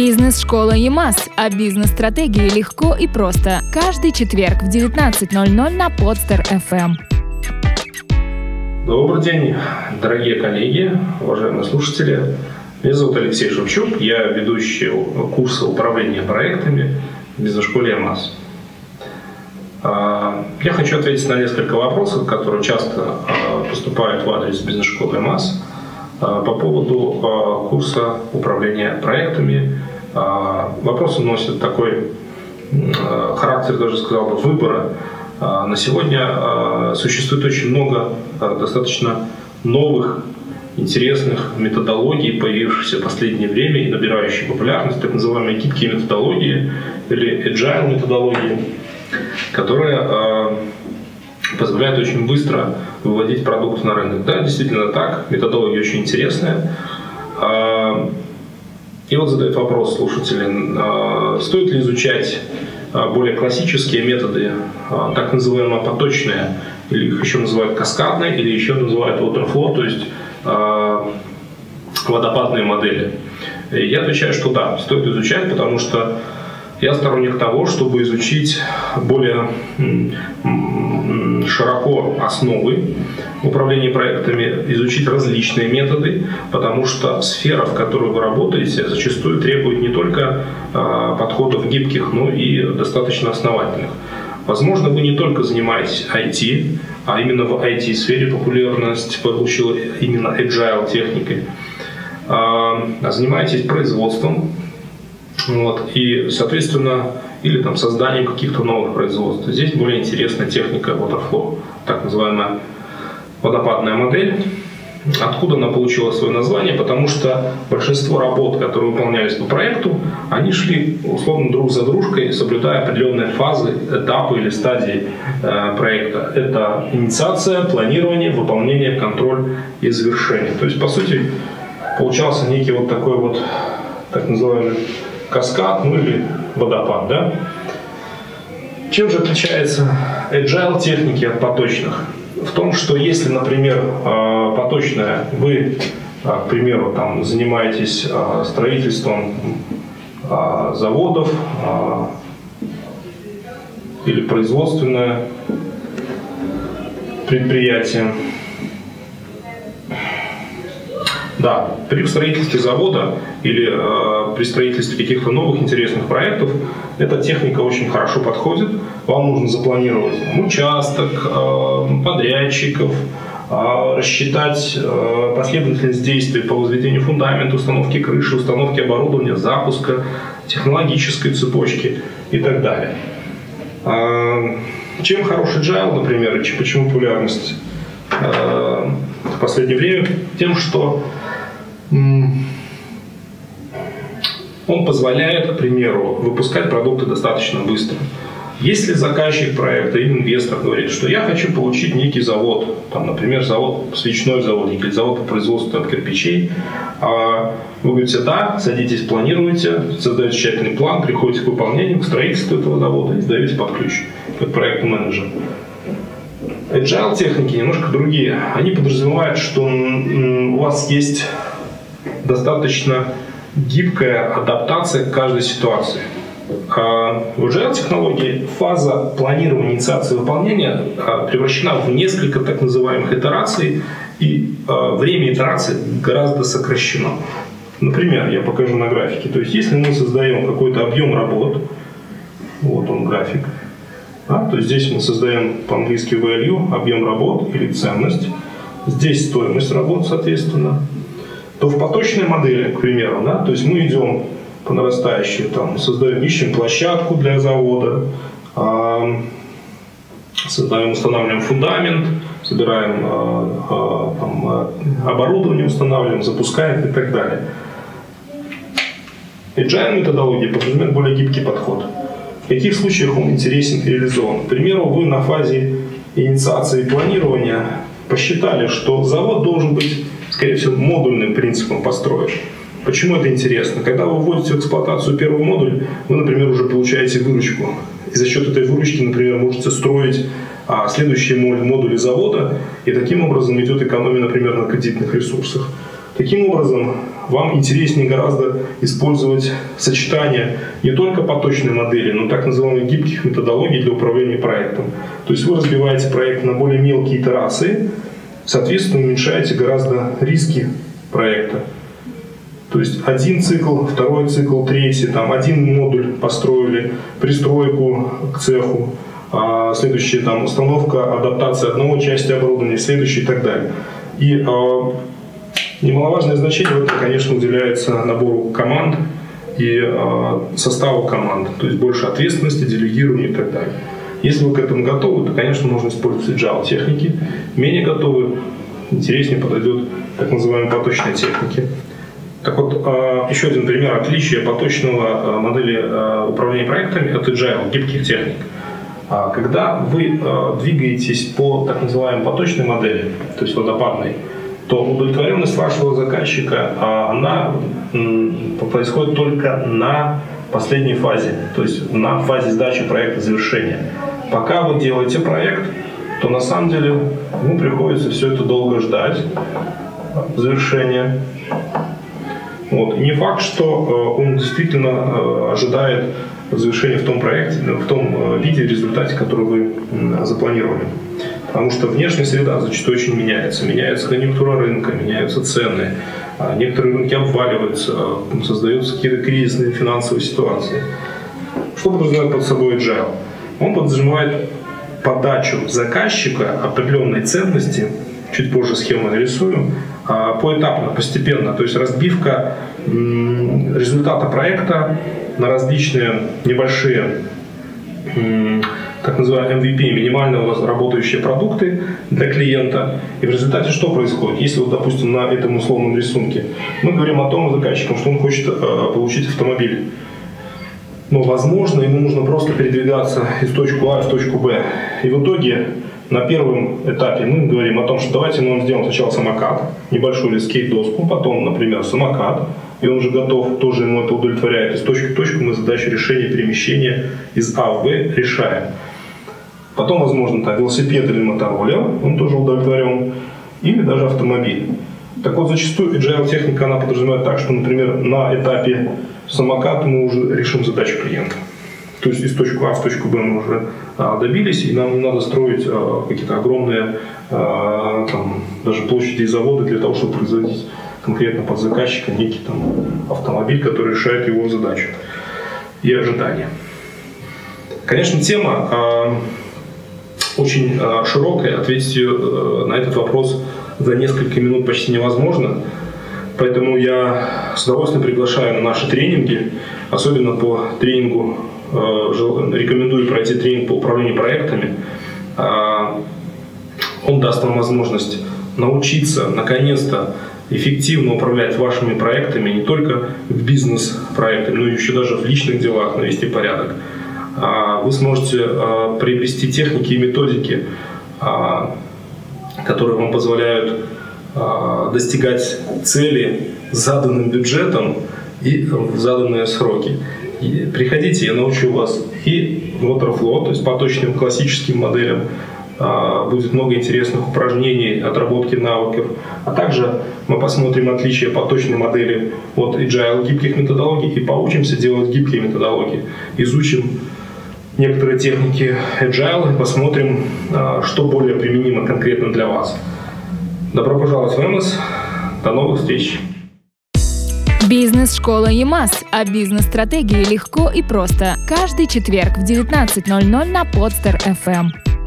Бизнес-школа ЕМАС. О бизнес-стратегии легко и просто. Каждый четверг в 19.00 на Подстер FM. Добрый день, дорогие коллеги, уважаемые слушатели. Меня зовут Алексей Шевчук, я ведущий курса управления проектами в бизнес-школе ЕМАС. А, я хочу ответить на несколько вопросов, которые часто а, поступают в адрес бизнес-школы МАС по поводу курса управления проектами. Вопросы носят такой характер, даже сказал бы, выбора. На сегодня существует очень много достаточно новых интересных методологий, появившихся в последнее время и набирающих популярность, так называемые гибкие методологии или agile методологии которая э, позволяет очень быстро выводить продукт на рынок. Да, действительно так, методология очень интересная. И вот задает вопрос слушатели, э, стоит ли изучать более классические методы, так называемые поточные, или их еще называют каскадные, или еще называют waterflow, то есть водопадные модели. И я отвечаю, что да, стоит изучать, потому что я сторонник того, чтобы изучить более широко основы управления проектами, изучить различные методы, потому что сфера, в которой вы работаете, зачастую требует не только а, подходов гибких, но и достаточно основательных. Возможно, вы не только занимаетесь IT, а именно в IT-сфере популярность получила именно agile техникой, а занимаетесь производством, вот, и, соответственно, или там созданием каких-то новых производств. Здесь более интересная техника waterflow, так называемая водопадная модель. Откуда она получила свое название? Потому что большинство работ, которые выполнялись по проекту, они шли условно друг за дружкой, соблюдая определенные фазы, этапы или стадии э, проекта. Это инициация, планирование, выполнение, контроль и завершение. То есть, по сути, получался некий вот такой вот так называемый каскад, ну или водопад, да? Чем же отличается agile техники от поточных? В том, что если, например, а, поточная, вы, а, к примеру, там, занимаетесь а, строительством заводов или производственное предприятие, Да, при строительстве завода или э, при строительстве каких-то новых интересных проектов эта техника очень хорошо подходит. Вам нужно запланировать участок, э, подрядчиков, э, рассчитать э, последовательность действий по возведению фундамента, установке крыши, установке оборудования, запуска, технологической цепочки и так далее. Э, чем хороший Agile, например, и почему популярность в последнее время? Тем, что он позволяет, к примеру, выпускать продукты достаточно быстро. Если заказчик проекта или инвестор говорит, что я хочу получить некий завод, там, например, завод, свечной завод или завод по производству там, кирпичей, а вы говорите, да, садитесь, планируете, создаете тщательный план, приходите к выполнению, к строительству этого завода и сдаете под ключ, как проект менеджер. Agile техники немножко другие. Они подразумевают, что у вас есть достаточно гибкая адаптация к каждой ситуации. А в agile технологии фаза планирования, инициации выполнения а, превращена в несколько так называемых итераций, и а, время итерации гораздо сокращено. Например, я покажу на графике. То есть, если мы создаем какой-то объем работ, вот он график, да, то здесь мы создаем по-английски value, объем работ или ценность. Здесь стоимость работ, соответственно то в поточной модели, к примеру, да, то есть мы идем по нарастающей, там, создаем, ищем площадку для завода, э, создаем, устанавливаем фундамент, собираем э, э, там, оборудование, устанавливаем, запускаем и так далее. Agile методология подразумевает более гибкий подход. В каких случаях он интересен и реализован? К примеру, вы на фазе инициации планирования посчитали, что завод должен быть скорее всего, модульным принципом построен. Почему это интересно? Когда вы вводите в эксплуатацию первый модуль, вы, например, уже получаете выручку. И за счет этой выручки, например, можете строить а, следующие модули завода, и таким образом идет экономия, например, на кредитных ресурсах. Таким образом, вам интереснее гораздо использовать сочетание не только поточной модели, но так называемых гибких методологий для управления проектом. То есть вы разбиваете проект на более мелкие итерации, соответственно, уменьшаете гораздо риски проекта. То есть один цикл, второй цикл, третий, там один модуль построили, пристройку к цеху, а следующая там установка, адаптация одного части оборудования, следующий и так далее. И а, немаловажное значение в этом, конечно, уделяется набору команд и а, составу команд, то есть больше ответственности, делегирования и так далее. Если вы к этому готовы, то, конечно, можно использовать agile техники. Менее готовы, интереснее подойдет так называемые поточные техники. Так вот, а, еще один пример отличия поточного а, модели а, управления проектами от agile, гибких техник. Когда вы двигаетесь по так называемой поточной модели, то есть водопадной, то удовлетворенность вашего заказчика, она происходит только на последней фазе, то есть на фазе сдачи проекта завершения. Пока вы делаете проект, то на самом деле ему приходится все это долго ждать завершения. Вот. не факт, что э, он действительно э, ожидает завершения в том проекте, в том э, виде, результате, который вы запланировали. Потому что внешняя среда зачастую очень меняется. Меняется конъюнктура рынка, меняются цены. А некоторые рынки обваливаются, создаются какие-то кризисные финансовые ситуации. Что подразумевает под собой agile? Он подразумевает подачу заказчика определенной ценности, чуть позже схему нарисую, а, поэтапно, постепенно. То есть разбивка результата проекта на различные небольшие так называемые MVP, минимально работающие продукты для клиента. И в результате что происходит? Если, вот, допустим, на этом условном рисунке мы говорим о том заказчикам, что он хочет э, получить автомобиль. Но, возможно, ему нужно просто передвигаться из точки А в точку Б. И в итоге на первом этапе мы говорим о том, что давайте мы сделаем сначала самокат, небольшую или скейт-доску, потом, например, самокат, и он уже готов, тоже ему это удовлетворяет. Из точки в точку мы задачу решения перемещения из А в Б решаем. Потом, возможно, так, велосипед или мотороллер, он тоже удовлетворен, или даже автомобиль. Так вот, зачастую agile техника, она подразумевает так, что, например, на этапе самокат мы уже решим задачу клиента. То есть из точки А в точку Б мы уже а, добились, и нам не надо строить а, какие-то огромные а, там, даже площади и заводы для того, чтобы производить конкретно под заказчика некий там, автомобиль, который решает его задачу и ожидания. Конечно, тема э, очень э, широкая, ответить э, на этот вопрос за несколько минут почти невозможно. Поэтому я с удовольствием приглашаю на наши тренинги, особенно по тренингу Э, рекомендую пройти тренинг по управлению проектами. А, он даст вам возможность научиться наконец-то эффективно управлять вашими проектами не только в бизнес-проектах, но еще даже в личных делах навести порядок. А, вы сможете а, приобрести техники и методики, которые вам позволяют достигать цели заданным бюджетом и в заданные сроки. И приходите, я научу вас и waterflow, то есть по точным классическим моделям, а, будет много интересных упражнений, отработки навыков. А также мы посмотрим отличия поточной модели от agile гибких методологий и поучимся делать гибкие методологии. Изучим некоторые техники agile и посмотрим, а, что более применимо конкретно для вас. Добро пожаловать в МС. До новых встреч! Бизнес-школа ЕМАС. О бизнес-стратегии легко и просто. Каждый четверг в 19.00 на Подстер FM.